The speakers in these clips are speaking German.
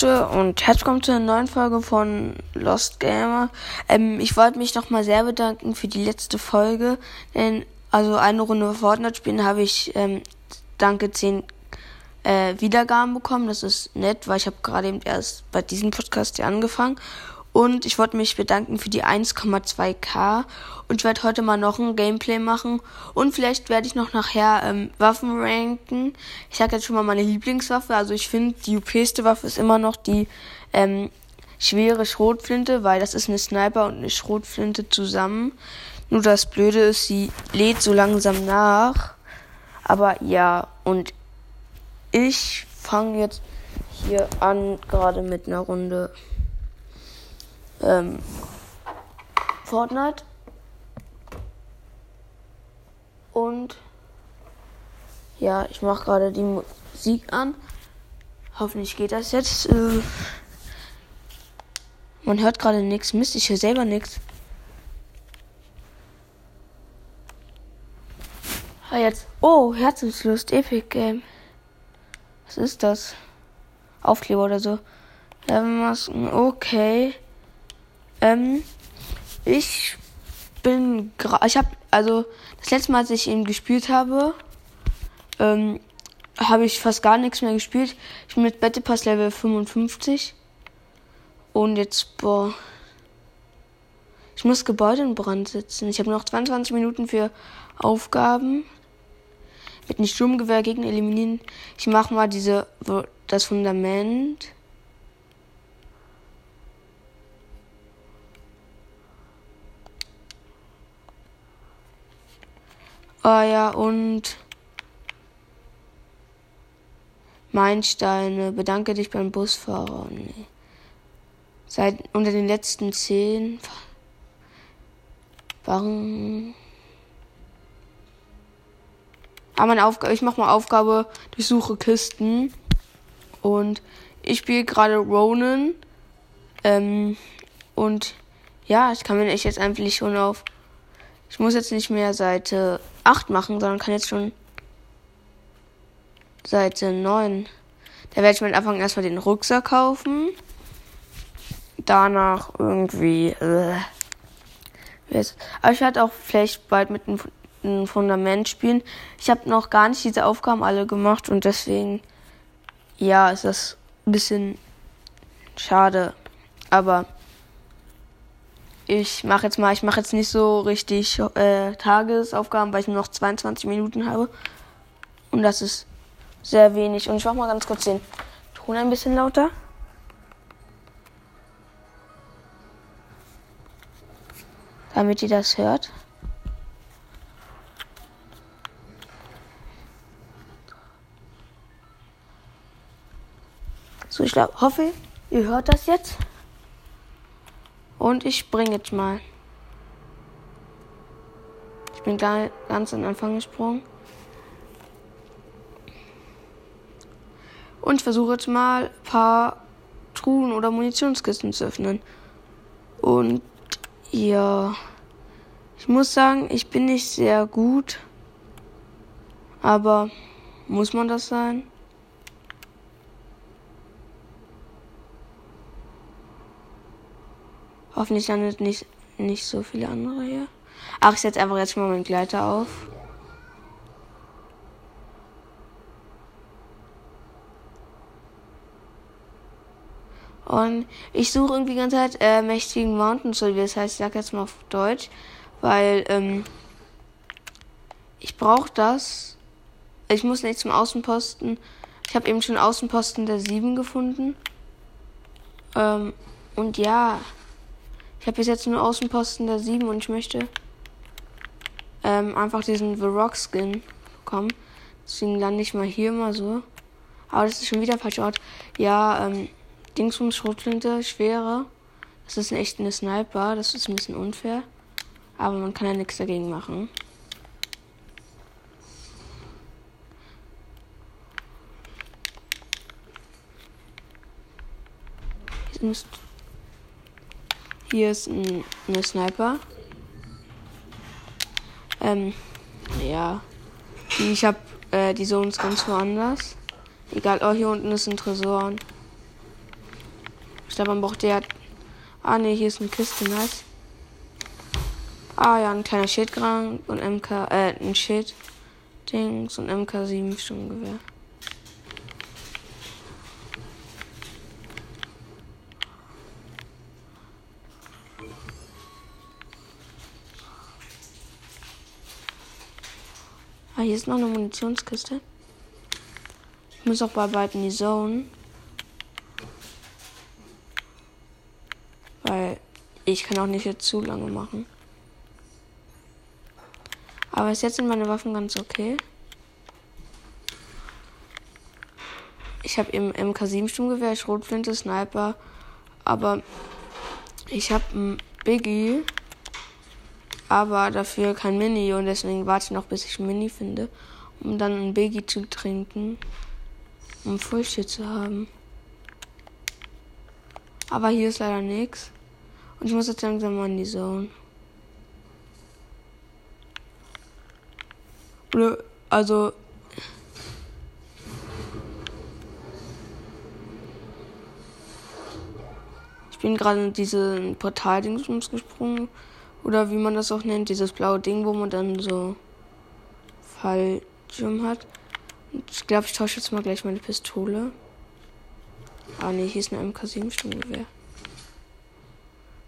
Leute und herzlich willkommen zu einer neuen Folge von Lost Gamer. Ähm, ich wollte mich nochmal sehr bedanken für die letzte Folge, denn also eine Runde Fortnite spielen habe ich ähm, danke 10 äh, Wiedergaben bekommen. Das ist nett, weil ich habe gerade eben erst bei diesem Podcast hier angefangen und ich wollte mich bedanken für die 1,2k. Und ich werde heute mal noch ein Gameplay machen. Und vielleicht werde ich noch nachher ähm, Waffen ranken. Ich sage jetzt schon mal meine Lieblingswaffe. Also ich finde, die UPste Waffe ist immer noch die ähm, schwere Schrotflinte, weil das ist eine Sniper und eine Schrotflinte zusammen. Nur das Blöde ist, sie lädt so langsam nach. Aber ja, und ich fange jetzt hier an, gerade mit einer Runde ähm, Fortnite. Und ja, ich mache gerade die Musik an. Hoffentlich geht das jetzt. Äh, man hört gerade nichts. Mist, ich höre selber nichts. Ah, jetzt. Oh, Herzenslust, Epic Game. Was ist das? Aufkleber oder so. Masken, okay. Ähm, ich bin ich habe also das letzte Mal, als ich ihn gespielt habe, ähm, habe ich fast gar nichts mehr gespielt. Ich bin mit Battle Pass Level 55 und jetzt boah, ich muss Gebäude in Brand setzen. Ich habe noch 22 Minuten für Aufgaben. Mit einem Sturmgewehr Gegner eliminieren. Ich mache mal diese das Fundament. Ah ja, und Meilensteine. Bedanke dich beim Busfahrer. Nee. Seit unter den letzten zehn waren. Ah, meine Aufgabe. Ich mache mal Aufgabe. Durchsuche Kisten. Und ich spiele gerade Ronan. Ähm, und ja, ich kann mir echt jetzt einfach schon auf. Ich muss jetzt nicht mehr Seite 8 machen, sondern kann jetzt schon Seite 9. Da werde ich mir am Anfang erstmal den Rucksack kaufen. Danach irgendwie. Äh, aber ich werde auch vielleicht bald mit einem Fundament spielen. Ich habe noch gar nicht diese Aufgaben alle gemacht und deswegen, ja, ist das ein bisschen schade. Aber ich mache jetzt mal, ich mache jetzt nicht so richtig äh, Tagesaufgaben, weil ich nur noch 22 Minuten habe. Und das ist sehr wenig. Und ich mache mal ganz kurz den Ton ein bisschen lauter. Damit ihr das hört. So, ich glaub, hoffe, ihr hört das jetzt. Und ich springe jetzt mal. Ich bin ganz am Anfang gesprungen. Und ich versuche jetzt mal ein paar Truhen oder Munitionskisten zu öffnen. Und ja, ich muss sagen, ich bin nicht sehr gut. Aber muss man das sein? Hoffentlich landet nicht, nicht so viele andere hier. Ach, ich setze einfach jetzt mal meinen Gleiter auf. Und ich suche irgendwie die ganze Zeit äh, mächtigen Mountain Soul, das heißt, ich sag jetzt mal auf Deutsch, weil ähm, ich brauche das. Ich muss nicht zum Außenposten. Ich habe eben schon Außenposten der 7 gefunden. Ähm, und ja. Ich habe bis jetzt nur Außenposten der 7 und ich möchte ähm, einfach diesen The Rock Skin bekommen. Deswegen lande ich mal hier mal so. Aber das ist schon wieder falsch Ort. Ja, ähm, Dingsbums Schrotflinte, schwere. Das ist echt eine Sniper. Das ist ein bisschen unfair. Aber man kann ja nichts dagegen machen. Jetzt müsst hier ist ein, eine Sniper. Ähm, ja. Ich habe äh, die Zones ganz woanders. Egal, oh, hier unten ist ein Tresor. glaube, man braucht der. Ah, ne, hier ist eine Kiste, nice. Ah, ja, ein kleiner Schildkrank und MK, äh, ein Schild. Dings und MK7 Sturmgewehr. Ah, hier ist noch eine Munitionskiste. Ich muss auch beiden in die Zone. Weil ich kann auch nicht jetzt zu lange machen. Aber bis jetzt sind meine Waffen ganz okay. Ich habe im MK7 Sturmgewehr, Schrotflinte, Sniper, aber ich habe ein Biggie aber dafür kein Mini und deswegen warte ich noch, bis ich ein Mini finde, um dann ein Biggie zu trinken, um Früchte zu haben. Aber hier ist leider nichts. Und ich muss jetzt langsam mal in die Zone. Also. Ich bin gerade in diesen Portal-Dingsbums gesprungen. Oder wie man das auch nennt, dieses blaue Ding, wo man dann so Fallschirm hat. Ich glaube, ich tausche jetzt mal gleich meine Pistole. Ah ne, hier ist eine MK7 Sturmgewehr.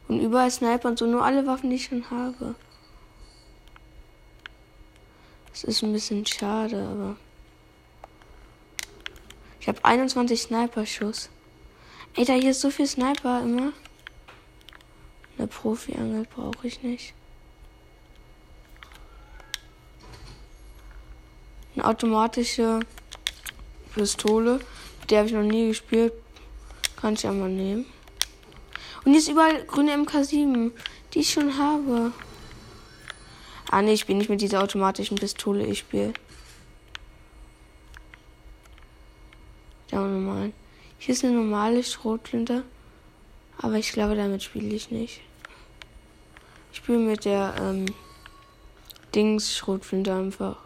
Und überall Sniper und so, nur alle Waffen, die ich schon habe. Das ist ein bisschen schade, aber. Ich habe 21 Sniper-Schuss. Ey, da hier ist so viel Sniper immer. Eine Profi-Angel brauche ich nicht. Eine automatische Pistole. Die habe ich noch nie gespielt. Kann ich ja mal nehmen. Und ist überall grüne MK7, die ich schon habe. Ah ne, ich spiele nicht mit dieser automatischen Pistole. Ich spiele. Ja, normal. Hier ist eine normale Schrotflinte. Aber ich glaube, damit spiele ich nicht. Ich spiele mit der ähm, Dings Schrotflinte einfach.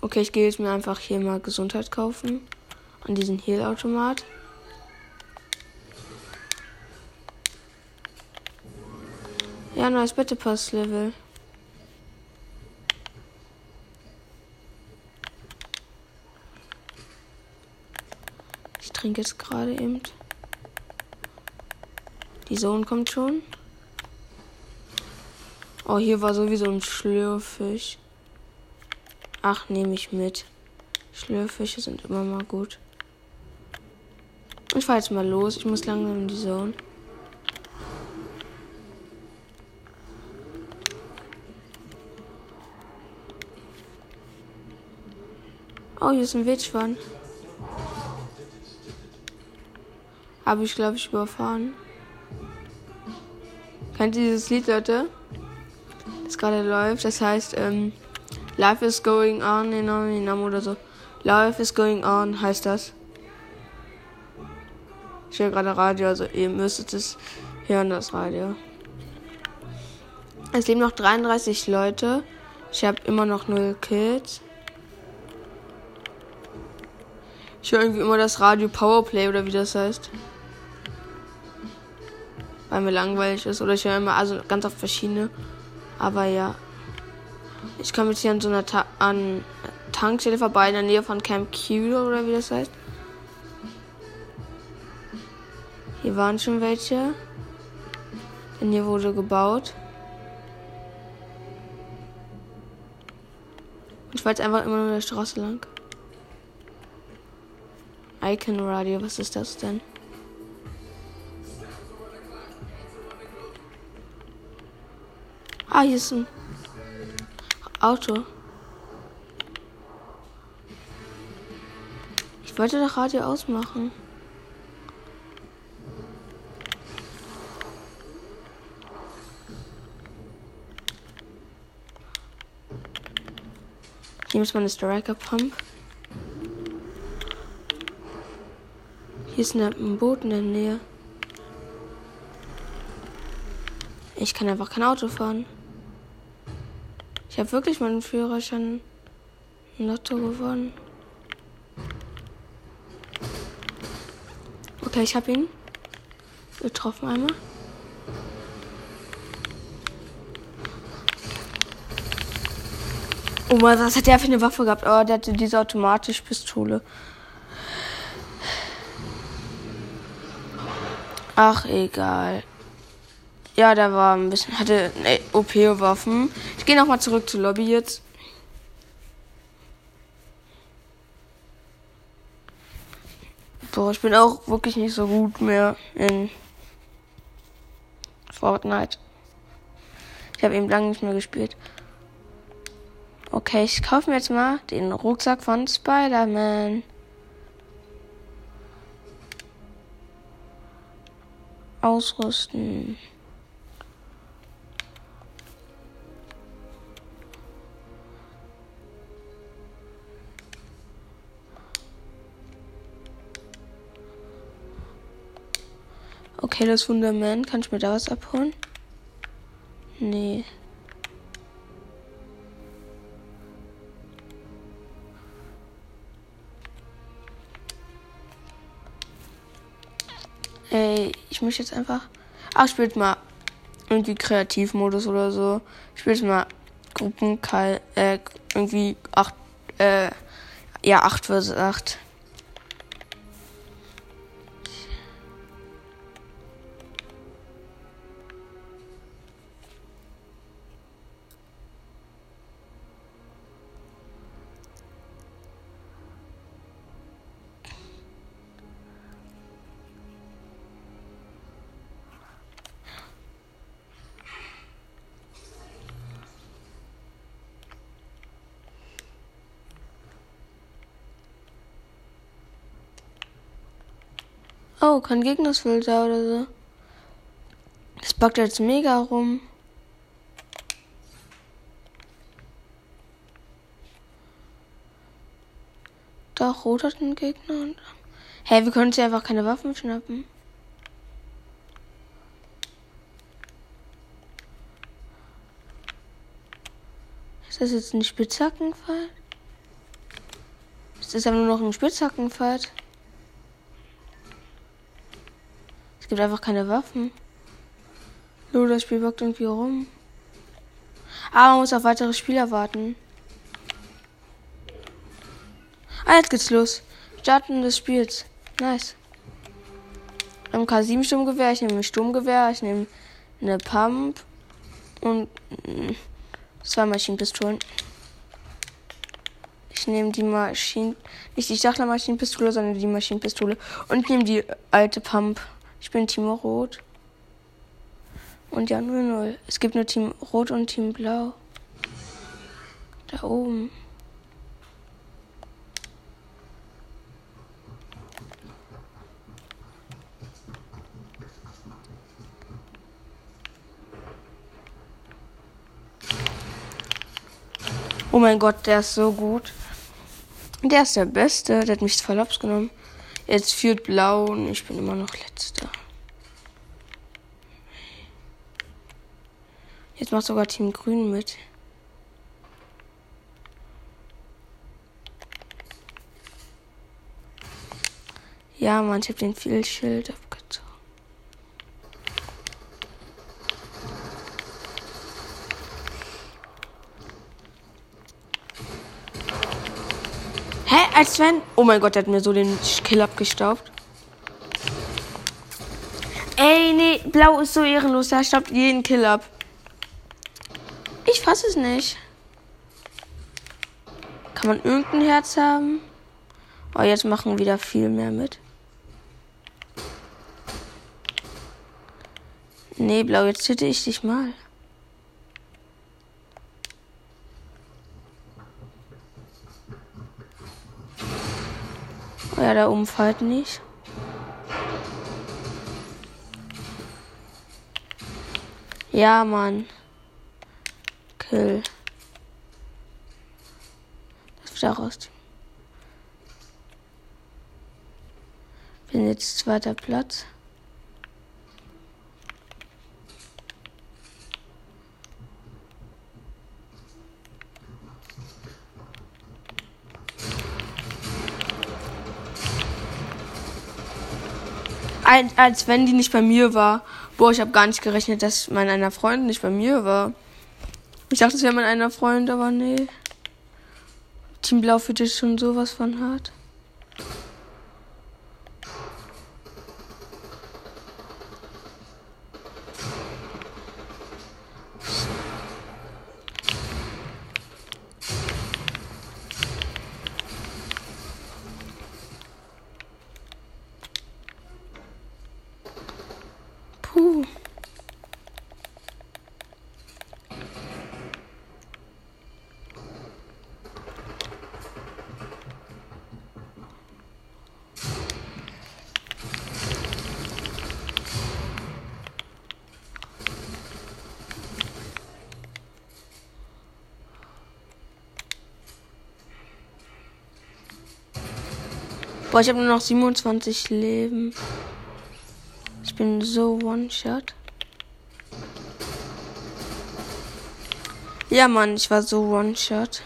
Okay, ich gehe jetzt mir einfach hier mal Gesundheit kaufen. An diesen Heal-Automat. Ja, neues Battle Pass Level. Ich trinke jetzt gerade eben. Die Sohn kommt schon. Oh, hier war sowieso ein Schlürfisch. Ach, nehme ich mit. Schlürfische sind immer mal gut. Ich fahr jetzt mal los. Ich muss langsam in die Zone. Oh, hier ist ein Wildschwein. Habe ich, glaube ich, überfahren. Kennt ihr dieses Lied, Leute? Das gerade läuft. Das heißt, ähm, Life is going on in Nam oder so. Life is going on heißt das. Ich höre gerade Radio, also ihr müsstet es hören, das Radio. Es leben noch 33 Leute. Ich habe immer noch null Kills. Ich höre irgendwie immer das Radio Powerplay oder wie das heißt weil mir langweilig ist. Oder ich höre immer also ganz oft verschiedene. Aber ja. Ich komme jetzt hier an so einer Ta an Tankstelle vorbei in der Nähe von Camp Kilo oder wie das heißt. Hier waren schon welche. Denn hier wurde gebaut. Ich fahre jetzt einfach immer nur der Straße lang. Icon Radio, was ist das denn? Ah, hier ist ein Auto. Ich wollte das Radio ausmachen. Hier ist meine Striker Pump. Hier ist ein Boot in der Nähe. Ich kann einfach kein Auto fahren. Ich habe wirklich meinen Führerschein Lotto gewonnen. Okay, ich habe ihn getroffen einmal. Oh Mann, was hat der für eine Waffe gehabt? Oh, der hatte diese automatische Pistole. Ach, egal. Ja, der war ein bisschen, hatte OP-Waffen. Ich gehe nochmal zurück zur Lobby jetzt. Boah, ich bin auch wirklich nicht so gut mehr in Fortnite. Ich habe eben lange nicht mehr gespielt. Okay, ich kaufe mir jetzt mal den Rucksack von Spider-Man. Ausrüsten. Okay, das Fundament. Kann ich mir da was abholen? Nee. Ey, ich möchte jetzt einfach. Ach, spielt mal irgendwie Kreativmodus oder so. Spielt mal Gruppenkal, äh, irgendwie 8, äh, ja, 8 vs 8. Kein Gegnersfilter oder so. Das backt jetzt mega rum. Doch, Rot hat einen Gegner. Hä, hey, wir können sie einfach keine Waffen schnappen. Ist das jetzt ein Spitzhackenfight? Ist das aber nur noch ein Spitzhackenfight? Es gibt einfach keine Waffen. Nur das Spiel wirkt irgendwie rum. Aber man muss auf weitere Spieler warten. Ah, jetzt geht's los. Starten des Spiels. Nice. MK7 Sturmgewehr, ich nehme ein Sturmgewehr, ich nehme eine Pump und mm, zwei Maschinenpistolen. Ich nehme die Maschinen, nicht die Stachler Maschinenpistole, sondern die Maschinenpistole und ich nehme die alte Pump. Ich bin Team Rot. Und ja, 0-0. Es gibt nur Team Rot und Team Blau. Da oben. Oh mein Gott, der ist so gut. Der ist der Beste. Der hat mich voll genommen. Jetzt führt Blau und ich bin immer noch letzter. Jetzt macht sogar Team Grün mit. Ja, man, ich hab den viel Schild abgezogen. Hä? Als wenn. Oh mein Gott, der hat mir so den Kill abgestaubt. Ey, nee, Blau ist so ehrenlos. Der staubt jeden Kill ab. Ich fasse es nicht. Kann man irgendein Herz haben? Oh, jetzt machen wieder viel mehr mit. Nee, Blau, jetzt hitte ich dich mal. Ja, der Umfalt nicht. Ja, Mann. Kill. Das wieder raus. Bin jetzt zweiter Platz. Als, als wenn die nicht bei mir war. Boah, ich habe gar nicht gerechnet, dass mein einer Freund nicht bei mir war. Ich dachte, es wäre mein einer Freund, aber nee. Team Blau fühlt sich schon sowas von hart. Boah, ich habe nur noch 27 Leben. Ich bin so One-Shot. Ja, Mann, ich war so One-Shot.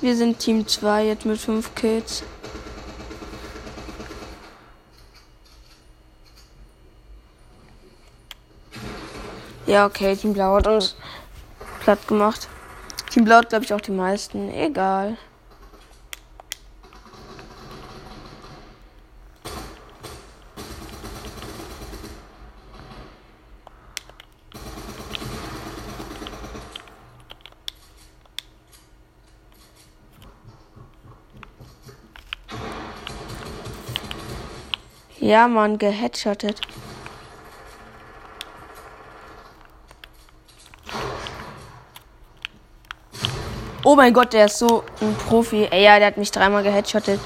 Wir sind Team 2 jetzt mit 5 Kills. Ja, okay, Team Blau hat uns platt gemacht. Team Blau hat, glaube ich, auch die meisten. Egal. Ja, Mann, geheadshottet. Oh mein Gott, der ist so ein Profi. Ey, ja, der hat mich dreimal geheadshottet.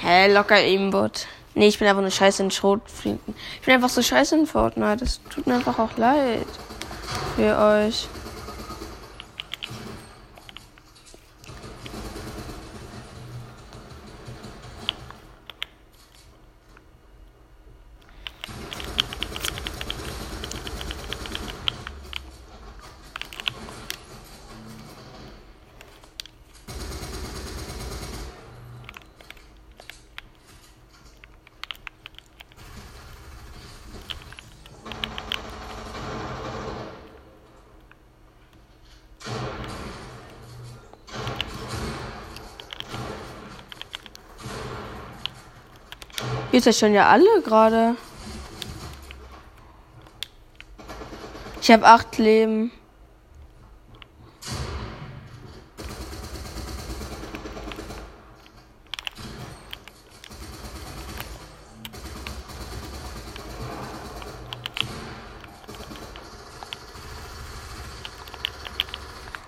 Hä, locker Aimbot. Nee, ich bin einfach nur scheiße in Schrotflinken. Ich bin einfach so scheiße in Fortnite. Das tut mir einfach auch leid. Für euch. Schon ja alle gerade. Ich habe acht Leben.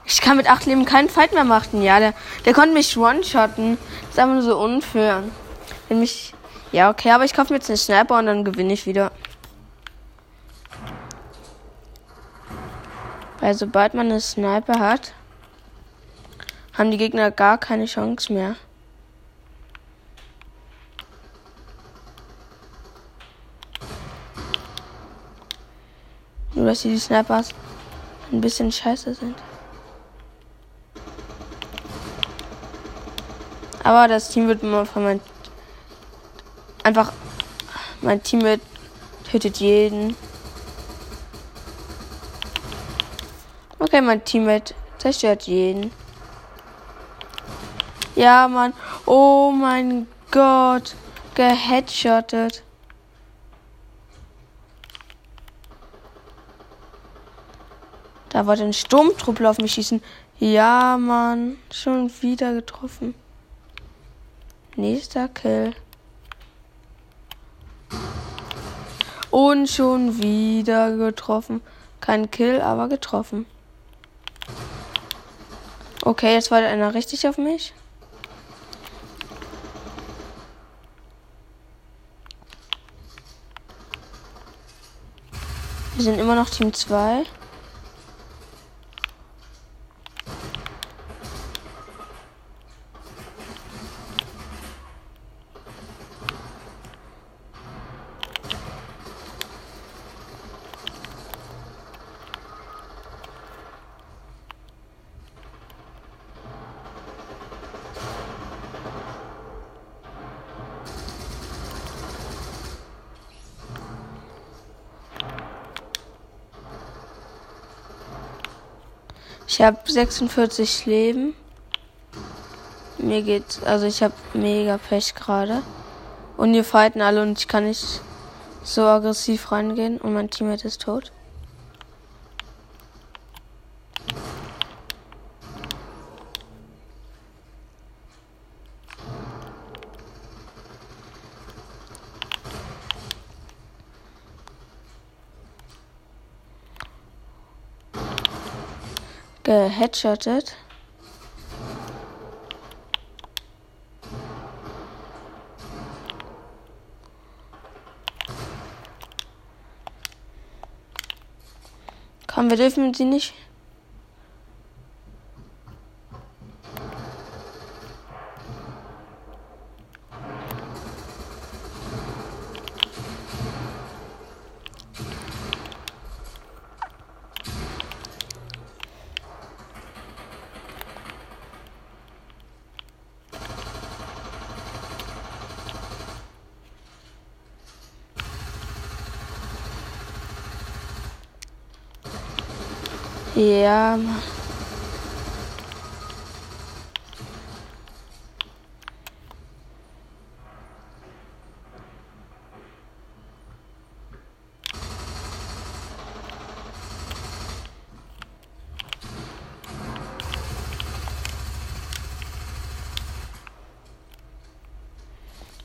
Ich kann mit acht Leben keinen Fight mehr machen. Ja, der, der konnte mich one-shotten. Das ist einfach nur so unfair. Wenn mich ja, okay, aber ich kaufe mir jetzt einen Sniper und dann gewinne ich wieder. Weil sobald man einen Sniper hat, haben die Gegner gar keine Chance mehr. Nur dass die Snipers ein bisschen scheiße sind. Aber das Team wird immer von meinem einfach mein Teammate tötet jeden. Okay, mein Teammate zerstört jeden. Ja, Mann. Oh mein Gott. Geheadshottet. Da wollte ein Sturmtruppler auf mich schießen. Ja, Mann. Schon wieder getroffen. Nächster Kill. Und schon wieder getroffen. Kein Kill, aber getroffen. Okay, jetzt war einer richtig auf mich. Wir sind immer noch Team 2. Ich habe 46 Leben. Mir geht's, also ich habe mega Pech gerade. Und wir fighten alle und ich kann nicht so aggressiv reingehen und mein Teammate ist tot. Geheadshottet. Komm, wir dürfen sie nicht. Ja.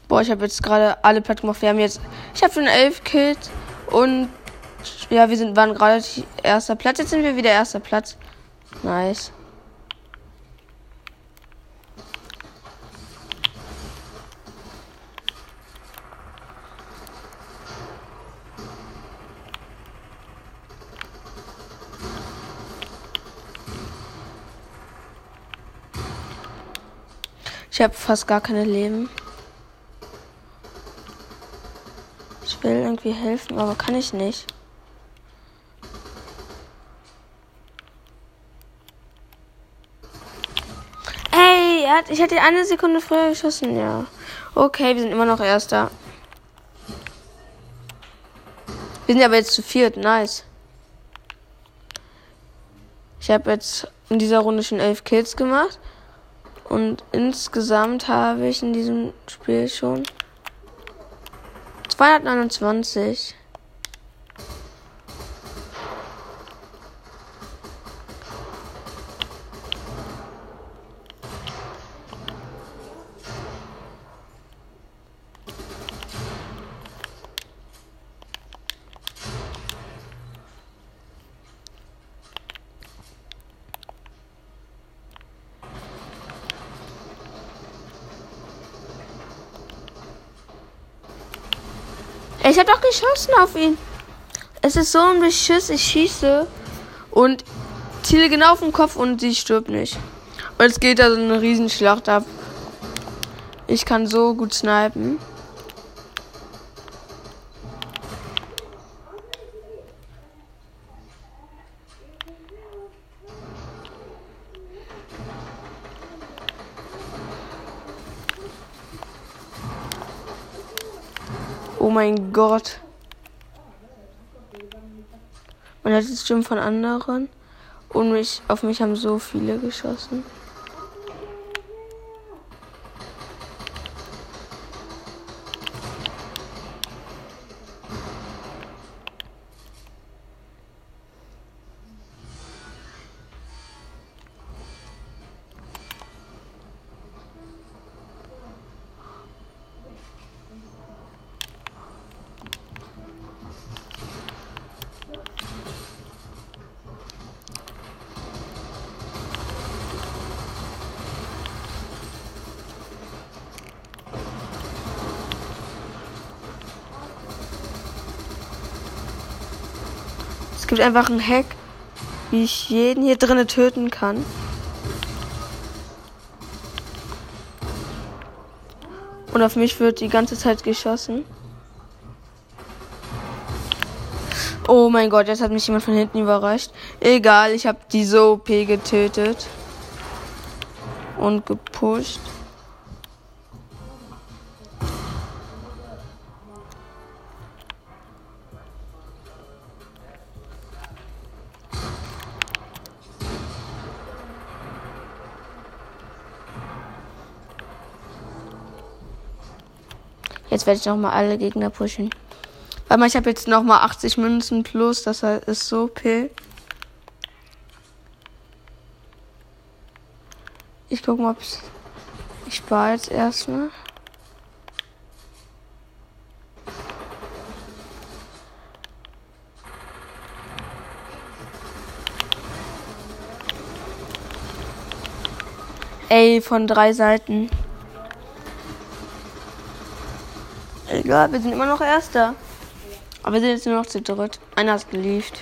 Boah, ich habe jetzt gerade alle platt gemacht. Wir haben jetzt, ich habe schon elf Kills und ja, wir sind, waren gerade erster Platz. Jetzt sind wir wieder erster Platz. Nice. Ich habe fast gar keine Leben. Ich will irgendwie helfen, aber kann ich nicht. Hat, ich hätte eine Sekunde früher geschossen, ja. Okay, wir sind immer noch Erster. Wir sind aber jetzt zu viert, nice. Ich habe jetzt in dieser Runde schon elf Kills gemacht. Und insgesamt habe ich in diesem Spiel schon 229. Ich habe doch geschossen auf ihn. Es ist so ein Beschiss. Ich schieße und ziele genau auf den Kopf und sie stirbt nicht. Und jetzt geht da so eine Riesenschlacht ab. Ich kann so gut snipen. Mein Gott. Man hat jetzt Stimmen von anderen. Und mich, auf mich haben so viele geschossen. Gibt einfach einen Hack, wie ich jeden hier drinnen töten kann. Und auf mich wird die ganze Zeit geschossen. Oh mein Gott, jetzt hat mich jemand von hinten überrascht. Egal, ich habe die so OP getötet. Und gepusht. Werde ich nochmal alle Gegner pushen. Weil ich habe jetzt nochmal 80 Münzen plus, das ist so P. Ich gucke mal, ob ich spare jetzt erstmal. Ey, von drei Seiten. Egal, wir sind immer noch Erster. Aber wir sind jetzt nur noch zu dritt. Einer ist geliefert.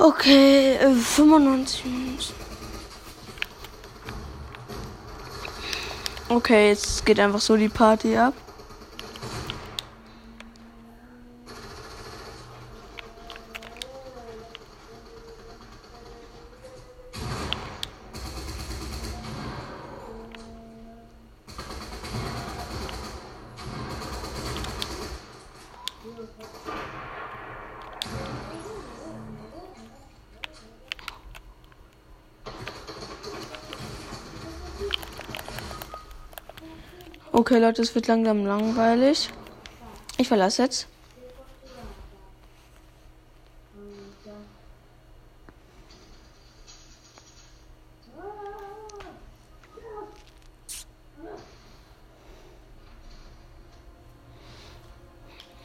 Okay, 95 äh, Minuten. Okay, jetzt geht einfach so die Party ab. Okay, Leute, es wird langsam langweilig. Ich verlasse jetzt.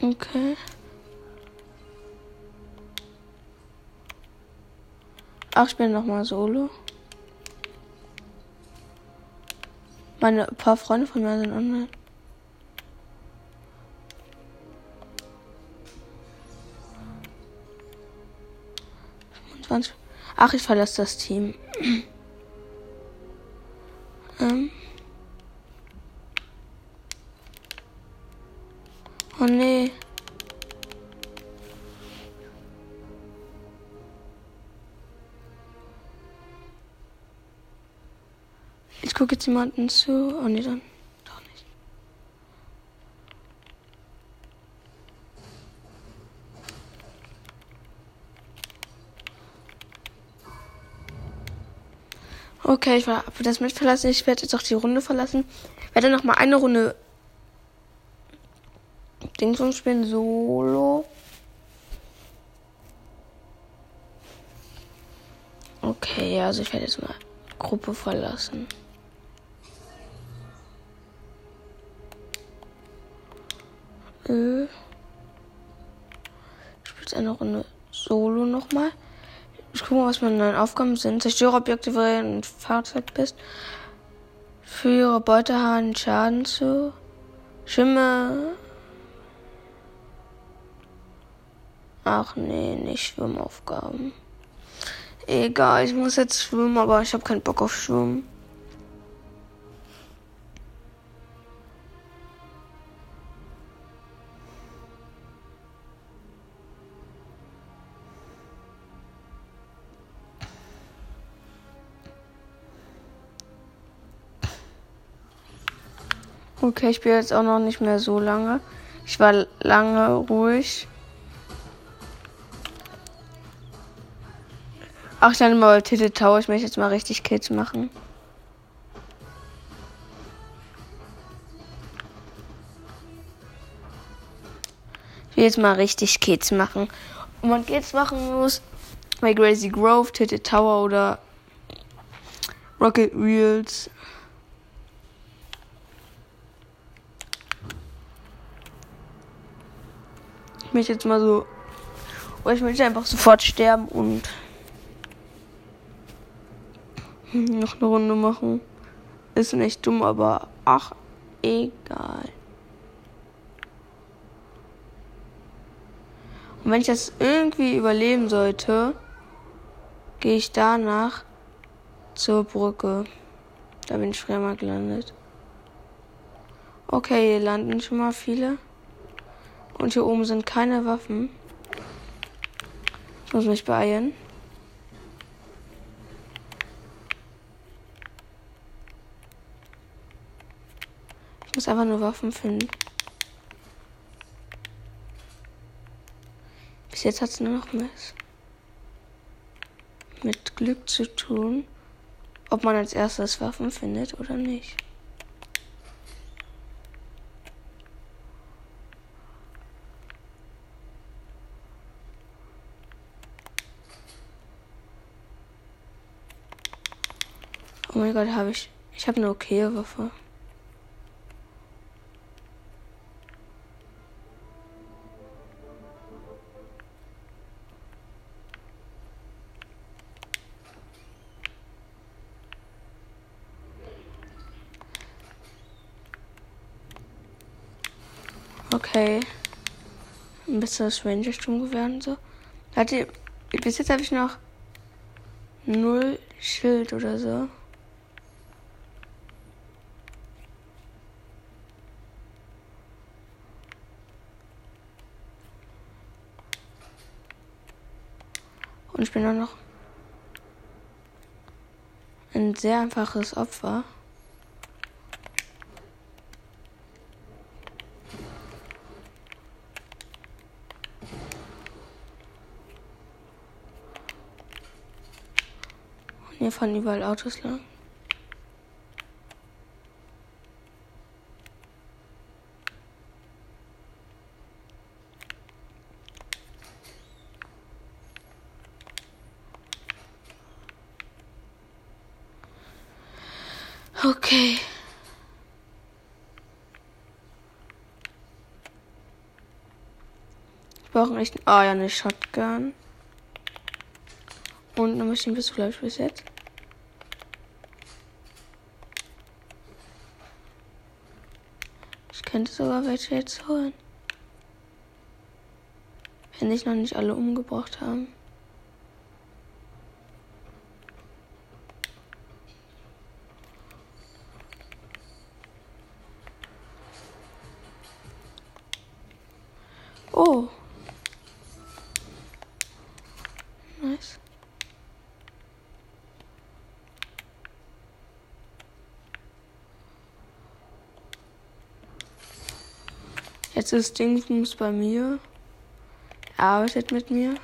Okay. Ach, ich bin noch mal solo. Meine paar Freunde von mir sind online. Ach, ich verlasse das Team. ähm. Oh nee. Jemanden zu. Oh nee, dann doch nicht. Okay, ich war das mit verlassen. Ich werde jetzt auch die Runde verlassen. Ich werde noch mal eine Runde Dingsum spielen solo. Okay, also ich werde jetzt mal Gruppe verlassen. Ich spiele jetzt eine Runde Solo nochmal. Ich gucke mal, was meine neuen Aufgaben sind. Zerstöre Objekte, wenn du ein Fahrzeug bist. Führe Beutehahn Schaden zu. Schwimme. Ach nee, nicht Schwimmaufgaben. Egal, ich muss jetzt schwimmen, aber ich habe keinen Bock auf Schwimmen. Okay, ich bin jetzt auch noch nicht mehr so lange. Ich war lange ruhig. Ach, ich dann mal Titel Tower. Ich möchte jetzt mal richtig Kids machen. Ich will jetzt mal richtig Kids machen. Und man Kids machen muss bei Crazy Grove, Titel Tower oder Rocket Wheels. Ich möchte jetzt mal so. Oder ich möchte einfach sofort sterben und noch eine Runde machen. Ist nicht dumm, aber ach, egal. Und wenn ich das irgendwie überleben sollte, gehe ich danach zur Brücke. Da bin ich früher mal gelandet. Okay, hier landen schon mal viele. Und hier oben sind keine Waffen. Ich muss mich beeilen. Ich muss einfach nur Waffen finden. Bis jetzt hat es nur noch was mit Glück zu tun, ob man als erstes Waffen findet oder nicht. Oh mein Gott, habe ich. Ich habe eine okaye Waffe. Okay. Ein bisschen das Ranger-Sturmgewehr und so. Hat ihr, bis jetzt habe ich noch null Schild oder so. Auch noch ein sehr einfaches Opfer. Hier fahren überall Autos lang. Okay. Ich brauche echt. Ah ja, eine Shotgun. Und eine Maschinenpistole habe ich bis jetzt. könnte sogar welche jetzt holen. Wenn sich noch nicht alle umgebracht haben. Jetzt ist Dingsbums bei mir. Er arbeitet mit mir.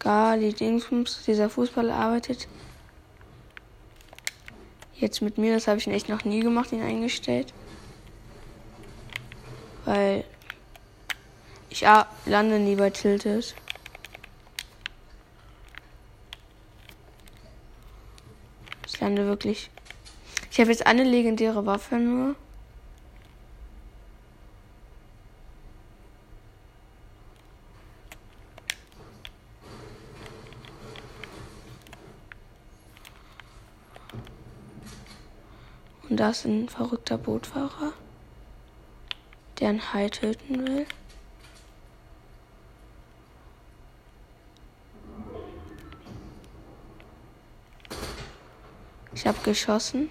Gali Dingsbums, dieser Fußballer arbeitet jetzt mit mir. Das habe ich echt noch nie gemacht, ihn eingestellt. Weil ich lande nie bei Tilted. Ich lande wirklich. Ich habe jetzt eine legendäre Waffe nur. Und da ist ein verrückter Bootfahrer, der einen Hai töten will. Ich habe geschossen.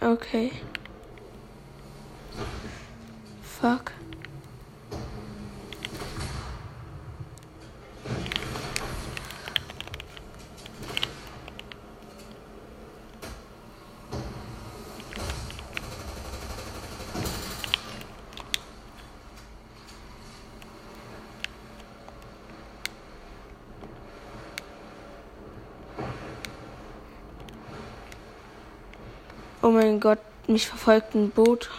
Okay. Fuck. Oh mein Gott, mich verfolgt ein Boot.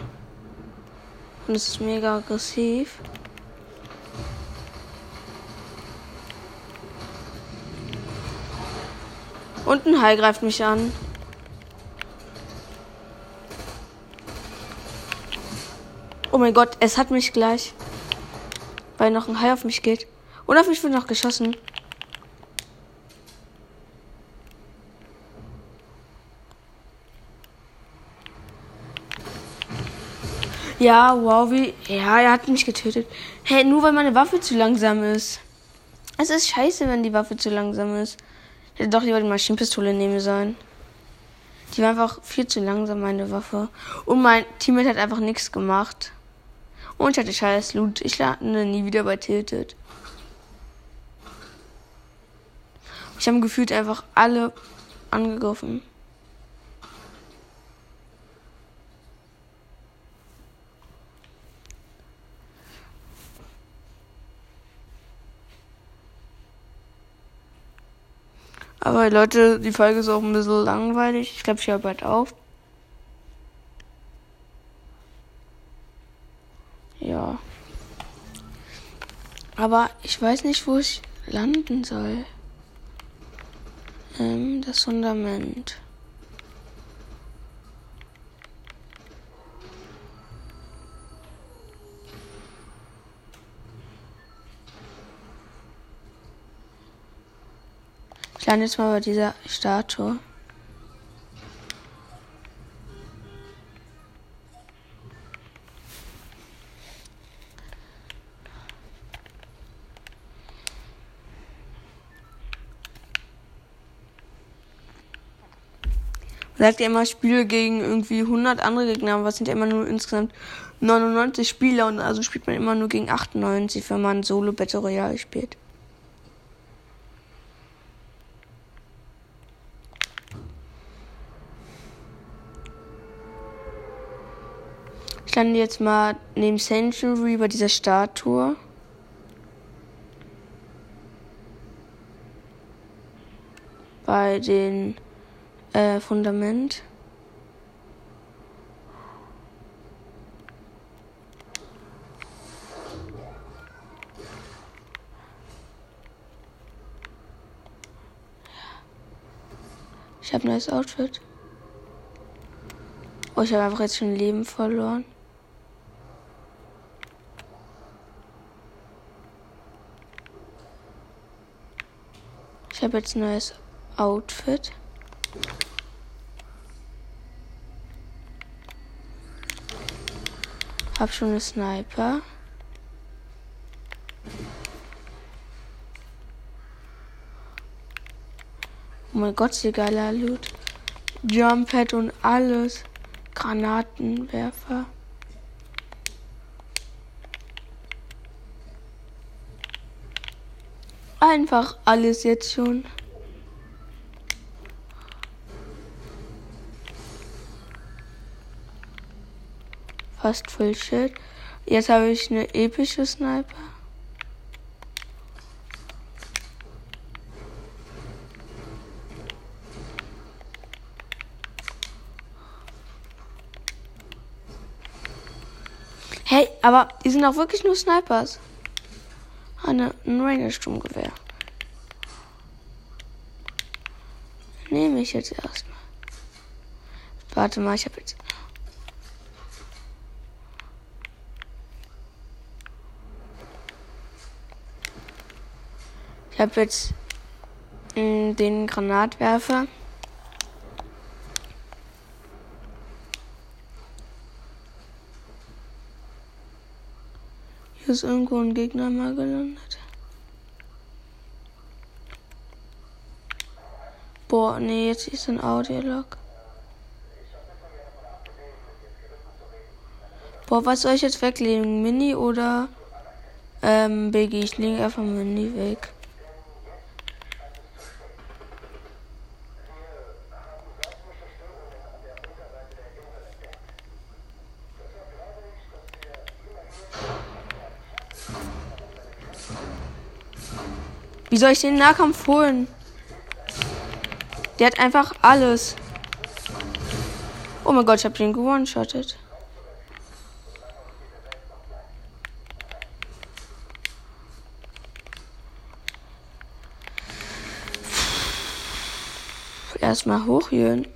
Und es ist mega aggressiv. Und ein Hai greift mich an. Oh mein Gott, es hat mich gleich. Weil noch ein Hai auf mich geht. Und auf mich wird noch geschossen. Ja, wow, wie. Ja, er hat mich getötet. Hey, nur weil meine Waffe zu langsam ist. Es ist scheiße, wenn die Waffe zu langsam ist. Ich hätte doch lieber die Maschinenpistole nehmen sollen. Die war einfach viel zu langsam, meine Waffe. Und mein Teammate hat einfach nichts gemacht. Und ich hatte scheiß Loot. Ich lande nie wieder bei Tilted. Ich habe gefühlt einfach alle angegriffen. Aber Leute, die Folge ist auch ein bisschen langweilig. Ich glaube, ich höre bald auf. Ja. Aber ich weiß nicht, wo ich landen soll. Ähm, das Fundament. Ich lande jetzt mal bei dieser Statue. Sagt ja immer, Spiele gegen irgendwie 100 andere Gegner, aber es sind ja immer nur insgesamt 99 Spieler und also spielt man immer nur gegen 98, wenn man Solo Battle Royale spielt. Lande jetzt mal neben Century bei dieser Statue. Bei den äh, Fundament. Ich habe ein neues Outfit. Oh, ich habe einfach jetzt schon Leben verloren. Habe jetzt ein neues Outfit. Hab schon eine Sniper. Oh mein Gott, wie geiler Loot. Jumppad und alles. Granatenwerfer. Einfach alles jetzt schon. Fast Full Shit. Jetzt habe ich eine epische Sniper. Hey, aber die sind auch wirklich nur Snipers eine, ein Ranger-Sturmgewehr. Nehme ich jetzt erstmal. Warte mal, ich habe jetzt. Ich habe jetzt mm, den Granatwerfer. Hier ist irgendwo ein Gegner mal gelandet. Boah, nee, jetzt ist ein Audiolog. Boah, was soll ich jetzt weglegen? Mini oder ähm, Biggie? Ich lege einfach Mini weg. Wie soll ich den Nahkampf holen? Der hat einfach alles. Oh mein Gott, ich habe den gewone-shottet. Erstmal hochhören.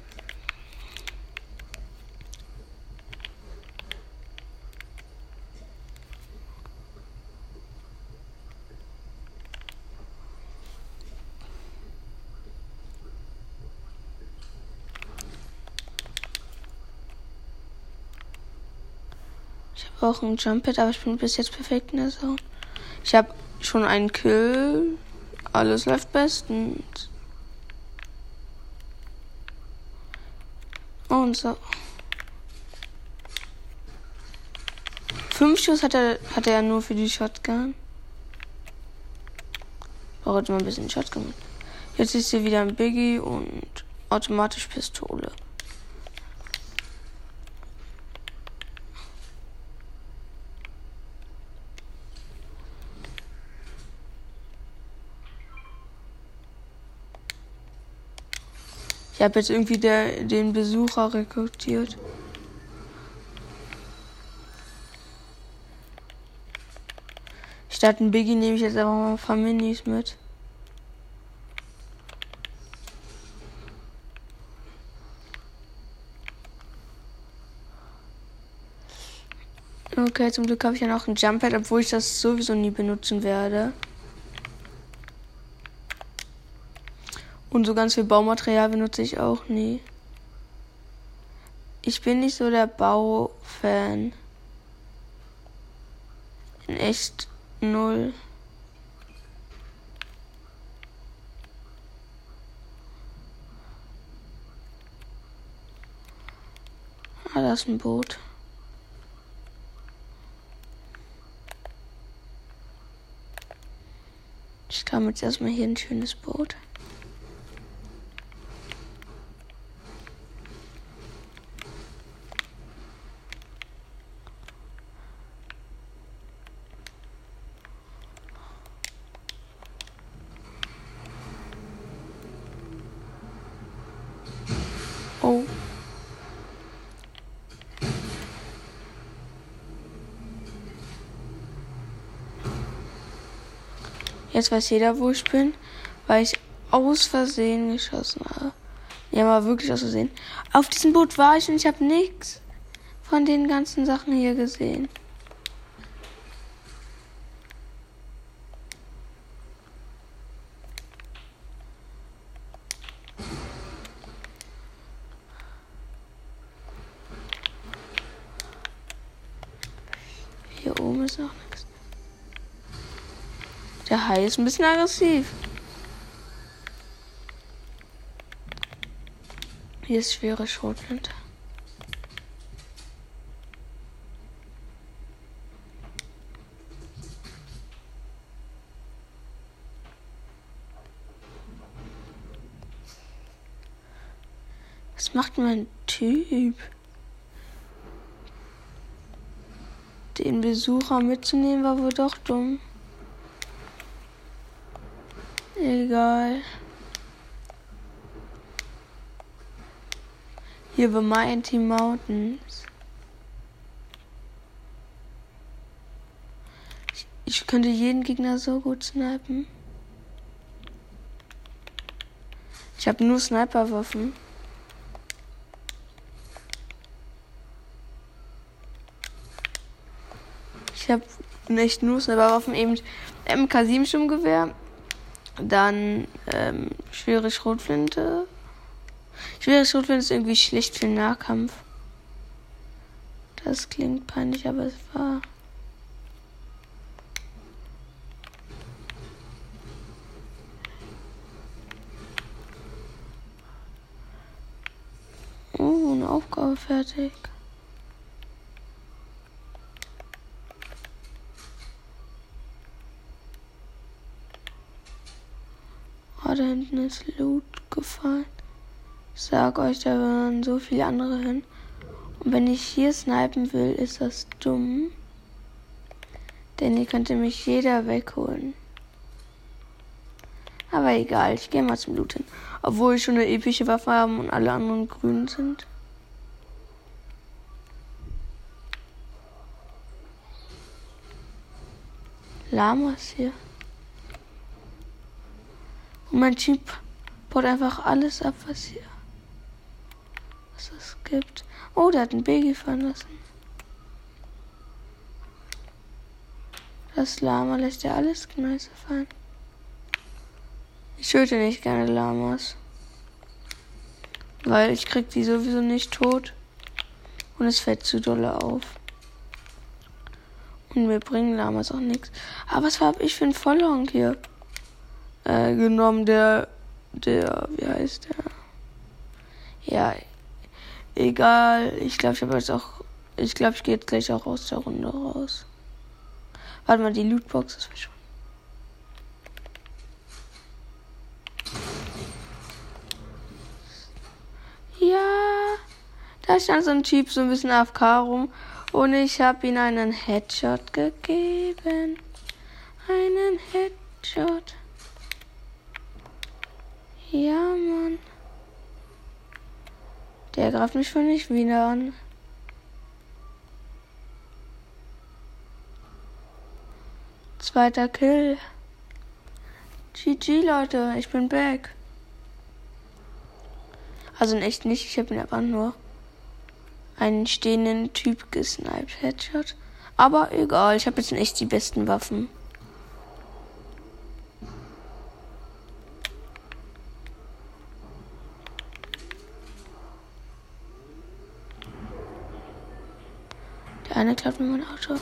Auch ein Jumpet, aber ich bin bis jetzt perfekt in der Zone. Ich habe schon einen Kill. Alles läuft bestens. Und so. Fünf Schuss hat er, hat er nur für die Shotgun. Braucht mal ein bisschen Shotgun. Jetzt ist hier wieder ein Biggie und automatisch Pistole. Ich habe jetzt irgendwie der, den Besucher rekrutiert. Statt ein Biggie nehme ich jetzt einfach mal ein paar Minis mit. Okay, zum Glück habe ich ja noch ein Jumppad, obwohl ich das sowieso nie benutzen werde. Und so ganz viel Baumaterial benutze ich auch nie. Ich bin nicht so der Baufan. In echt null. Ah, da ist ein Boot. Ich kam jetzt erstmal hier ein schönes Boot. Jetzt weiß jeder, wo ich bin, weil ich aus Versehen geschossen habe. Ja, mal wirklich aus Versehen. Auf diesem Boot war ich und ich habe nichts von den ganzen Sachen hier gesehen. Hier oben ist noch nichts. Der Hai ist ein bisschen aggressiv. Hier ist schwere Schrotflinte. Was macht mein Typ? Den Besucher mitzunehmen war wohl doch dumm. Egal. Hier bei Mighty Mountains. Ich, ich könnte jeden Gegner so gut snipen. Ich habe nur Sniperwaffen. Ich habe nicht nur Sniperwaffen, eben MK7 Sturmgewehr, dann ähm, schwere Schrotflinte. Schwere Schrotflinte ist irgendwie schlecht für den Nahkampf. Das klingt peinlich, aber es war. Oh, eine Aufgabe fertig. Wildnis Loot gefallen. Sag euch, da waren so viele andere hin. Und wenn ich hier snipen will, ist das dumm. Denn hier könnte mich jeder wegholen. Aber egal, ich gehe mal zum Loot hin. Obwohl ich schon eine epische Waffe habe und alle anderen grün sind. Lamas hier. Und mein Jeep baut einfach alles ab, was hier. Was es gibt. Oh, der hat ein Baby fahren lassen. Das Lama lässt ja alles Gneiße fallen. Ich töte nicht gerne Lamas. Weil ich krieg die sowieso nicht tot. Und es fällt zu dolle auf. Und mir bringen Lamas auch nichts. Aber was habe ich für einen Vollhong hier äh, genommen? Der, der, wie heißt der? Ja, egal. Ich glaube, ich habe jetzt auch, ich glaube, ich gehe jetzt gleich auch aus der Runde raus. Warte mal, die Lootbox ist verschwunden. Ja, da stand so ein Typ so ein bisschen AFK rum und ich habe ihm einen Headshot gegeben. Einen Headshot. Ja, Mann. Der greift mich schon nicht wieder an. Zweiter Kill. GG, Leute. Ich bin back. Also in echt nicht. Ich habe ihn einfach nur einen stehenden Typ gesniped. Headshot. Aber egal. Ich habe jetzt in echt die besten Waffen. Eine klaut mir mein Auto.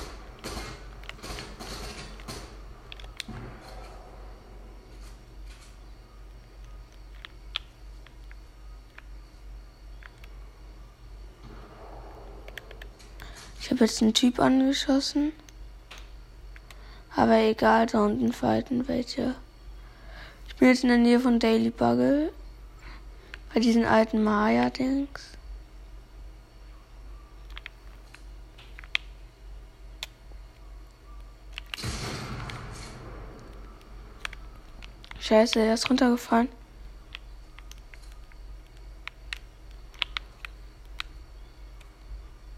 Ich habe jetzt einen Typ angeschossen. Aber egal, da unten fighten welche. Ich bin jetzt in der Nähe von Daily Bugle. Bei diesen alten Maya-Dings. Scheiße, er ist runtergefallen.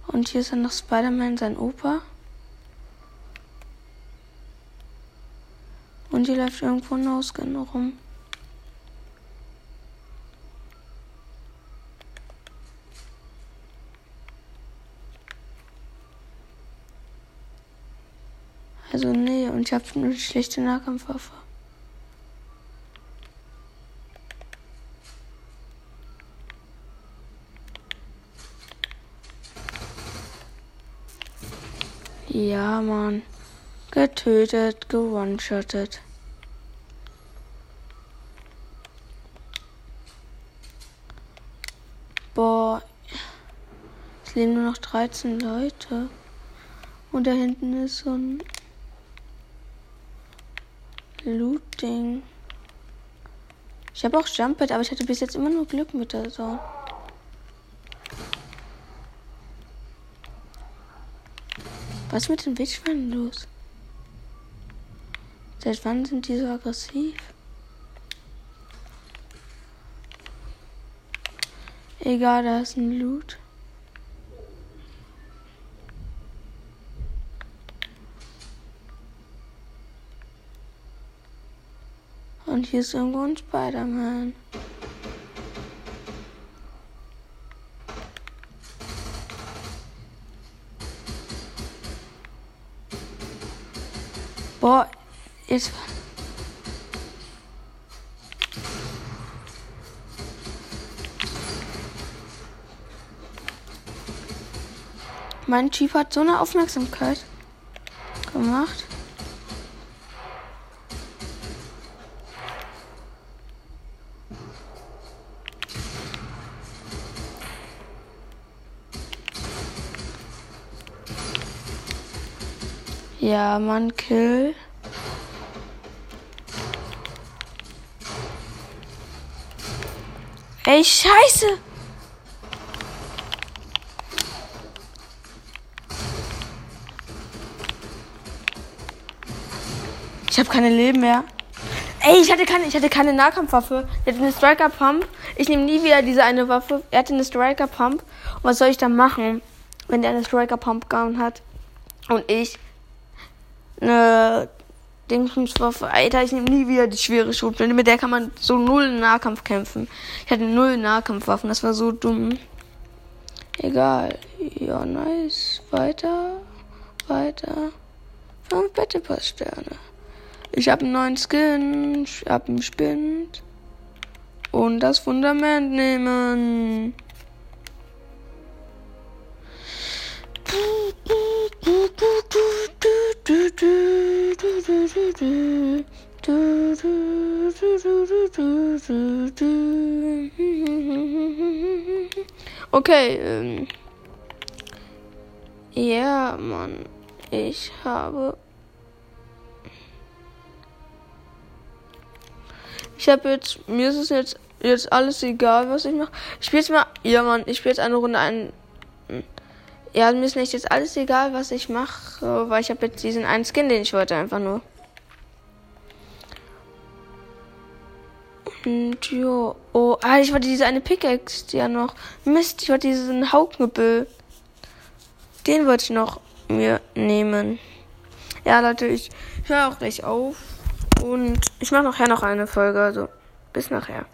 Und hier ist dann noch Spider-Man, sein Opa. Und hier läuft irgendwo ein Ausgang rum. Also nee, und ich habe eine schlechte Nahkampfwaffe. Ja, Mann. Getötet, gewonshottet. Boah. Es leben nur noch 13 Leute. Und da hinten ist so ein Loot-Ding. Ich habe auch Jumpet, aber ich hatte bis jetzt immer nur Glück mit der Zone. Was ist mit den Wildschweinen los? Seit wann sind die so aggressiv? Egal, da ist ein Loot. Und hier ist irgendwo ein Spider-Man. Jetzt. Mein Chief hat so eine Aufmerksamkeit gemacht. Ja, Mann, Kill. Ey, scheiße! Ich habe keine Leben mehr. Ey, ich hatte keine, ich hatte keine Nahkampfwaffe. Er hatte eine Striker Pump. Ich nehme nie wieder diese eine Waffe. Er hatte eine Striker Pump. Und was soll ich dann machen, wenn der eine Striker Pump Gun hat? Und ich eine Dingswaffe. Alter, ich nehme nie wieder die schwere Schrotflinte. Mit der kann man so null Nahkampf kämpfen. Ich hatte null Nahkampfwaffen. Das war so dumm. Egal. Ja, nice. Weiter. Weiter. Fünf Battle Pass Sterne. Ich habe einen neuen Skin. Ich habe einen Spind. Und das Fundament nehmen. Okay, ähm. Ja, Mann. Ich habe. Ich habe jetzt. Mir ist es jetzt, jetzt alles egal, was ich mache. Ich spiele jetzt mal. Ja, Mann. Ich spiele jetzt eine Runde ein. Ja, mir ist nicht jetzt alles egal, was ich mache, weil ich habe jetzt diesen einen Skin, den ich wollte, einfach nur. Und jo, oh, ah, ich wollte diese eine Pickaxe ja noch. Mist, ich wollte diesen Hauknüppel. Den wollte ich noch mir nehmen. Ja, Leute, ich höre auch gleich auf. Und ich mache nachher noch eine Folge, also bis nachher.